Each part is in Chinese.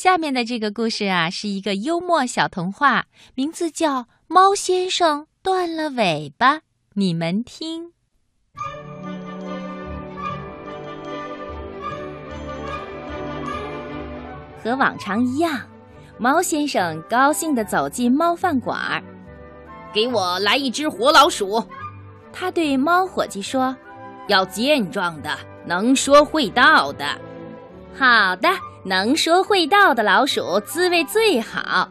下面的这个故事啊，是一个幽默小童话，名字叫《猫先生断了尾巴》。你们听。和往常一样，猫先生高兴地走进猫饭馆儿。给我来一只活老鼠，他对猫伙计说：“要健壮的，能说会道的。”好的，能说会道的老鼠滋味最好。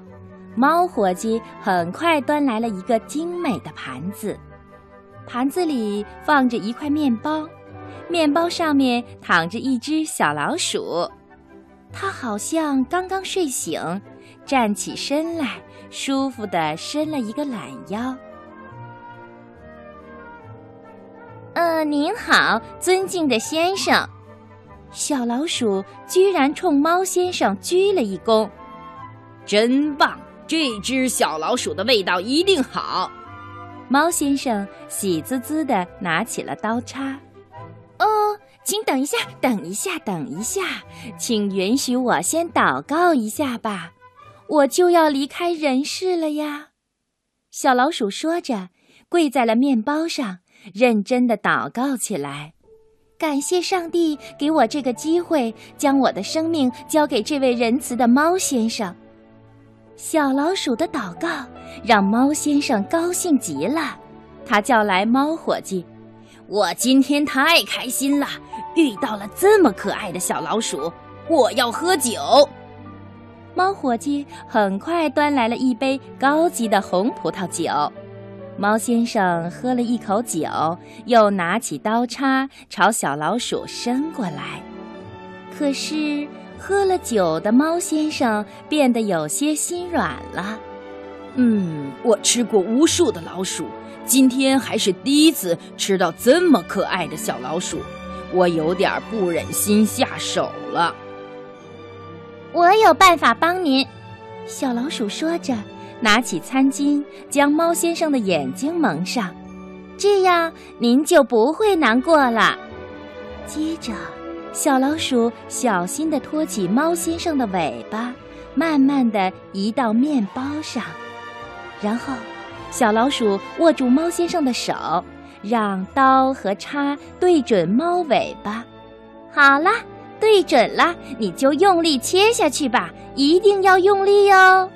猫伙计很快端来了一个精美的盘子，盘子里放着一块面包，面包上面躺着一只小老鼠。它好像刚刚睡醒，站起身来，舒服地伸了一个懒腰。呃，您好，尊敬的先生。小老鼠居然冲猫先生鞠了一躬，真棒！这只小老鼠的味道一定好。猫先生喜滋滋地拿起了刀叉。哦。请等一下，等一下，等一下，请允许我先祷告一下吧，我就要离开人世了呀。小老鼠说着，跪在了面包上，认真的祷告起来。感谢上帝给我这个机会，将我的生命交给这位仁慈的猫先生。小老鼠的祷告让猫先生高兴极了，他叫来猫伙计。我今天太开心了，遇到了这么可爱的小老鼠。我要喝酒。猫伙计很快端来了一杯高级的红葡萄酒。猫先生喝了一口酒，又拿起刀叉朝小老鼠伸过来。可是喝了酒的猫先生变得有些心软了。嗯，我吃过无数的老鼠。今天还是第一次吃到这么可爱的小老鼠，我有点不忍心下手了。我有办法帮您，小老鼠说着，拿起餐巾将猫先生的眼睛蒙上，这样您就不会难过了。接着，小老鼠小心地托起猫先生的尾巴，慢慢地移到面包上，然后。小老鼠握住猫先生的手，让刀和叉对准猫尾巴。好了，对准了，你就用力切下去吧，一定要用力哦。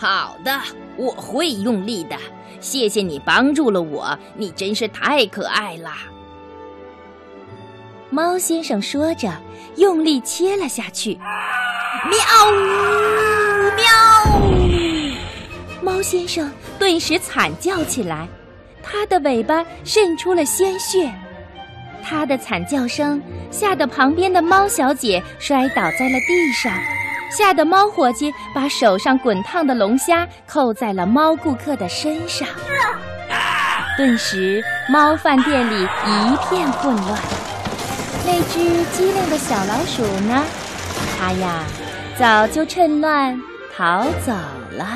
好的，我会用力的。谢谢你帮助了我，你真是太可爱了。猫先生说着，用力切了下去。喵呜，喵。猫先生顿时惨叫起来，他的尾巴渗出了鲜血。他的惨叫声吓得旁边的猫小姐摔倒在了地上，吓得猫伙计把手上滚烫的龙虾扣在了猫顾客的身上。顿时，猫饭店里一片混乱。那只机灵的小老鼠呢？它呀，早就趁乱逃走了。